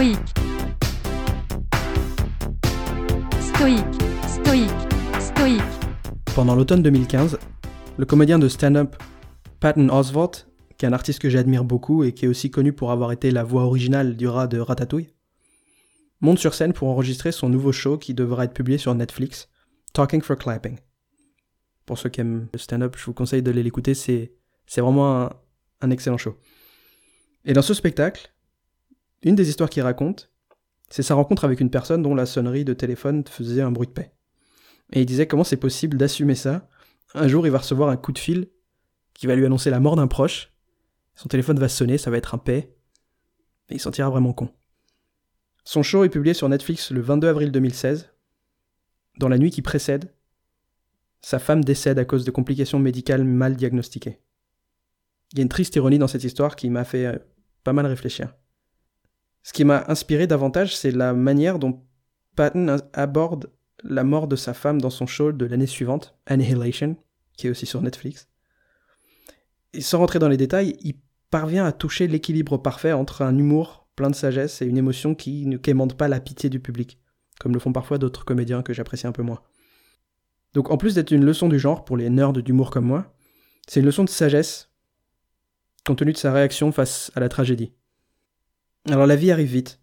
stoïque, stoïque, stoïque. Pendant l'automne 2015, le comédien de stand-up Patton Oswalt, qui est un artiste que j'admire beaucoup et qui est aussi connu pour avoir été la voix originale du rat de Ratatouille, monte sur scène pour enregistrer son nouveau show qui devra être publié sur Netflix, Talking for Clapping. Pour ceux qui aiment le stand-up, je vous conseille d'aller l'écouter, c'est, vraiment un excellent show. Et dans ce spectacle, une des histoires qu'il raconte, c'est sa rencontre avec une personne dont la sonnerie de téléphone faisait un bruit de paix. Et il disait comment c'est possible d'assumer ça. Un jour, il va recevoir un coup de fil qui va lui annoncer la mort d'un proche. Son téléphone va sonner, ça va être un paix. Et il s'en sentira vraiment con. Son show est publié sur Netflix le 22 avril 2016. Dans la nuit qui précède, sa femme décède à cause de complications médicales mal diagnostiquées. Il y a une triste ironie dans cette histoire qui m'a fait euh, pas mal réfléchir. Ce qui m'a inspiré davantage, c'est la manière dont Patton aborde la mort de sa femme dans son show de l'année suivante, Annihilation, qui est aussi sur Netflix. Et sans rentrer dans les détails, il parvient à toucher l'équilibre parfait entre un humour plein de sagesse et une émotion qui ne quémande pas la pitié du public, comme le font parfois d'autres comédiens que j'apprécie un peu moins. Donc en plus d'être une leçon du genre pour les nerds d'humour comme moi, c'est une leçon de sagesse, compte tenu de sa réaction face à la tragédie. Alors la vie arrive vite.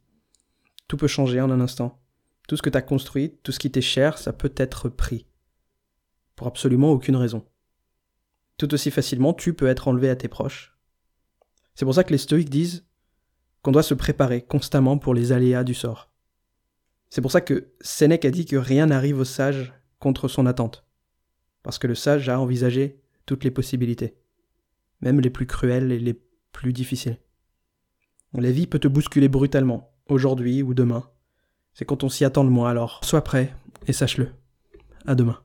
Tout peut changer en un instant. Tout ce que t'as construit, tout ce qui t'est cher, ça peut être pris. Pour absolument aucune raison. Tout aussi facilement, tu peux être enlevé à tes proches. C'est pour ça que les stoïques disent qu'on doit se préparer constamment pour les aléas du sort. C'est pour ça que Sénèque a dit que rien n'arrive au sage contre son attente. Parce que le sage a envisagé toutes les possibilités, même les plus cruelles et les plus difficiles. La vie peut te bousculer brutalement, aujourd'hui ou demain. C'est quand on s'y attend le moins, alors sois prêt et sache-le. À demain.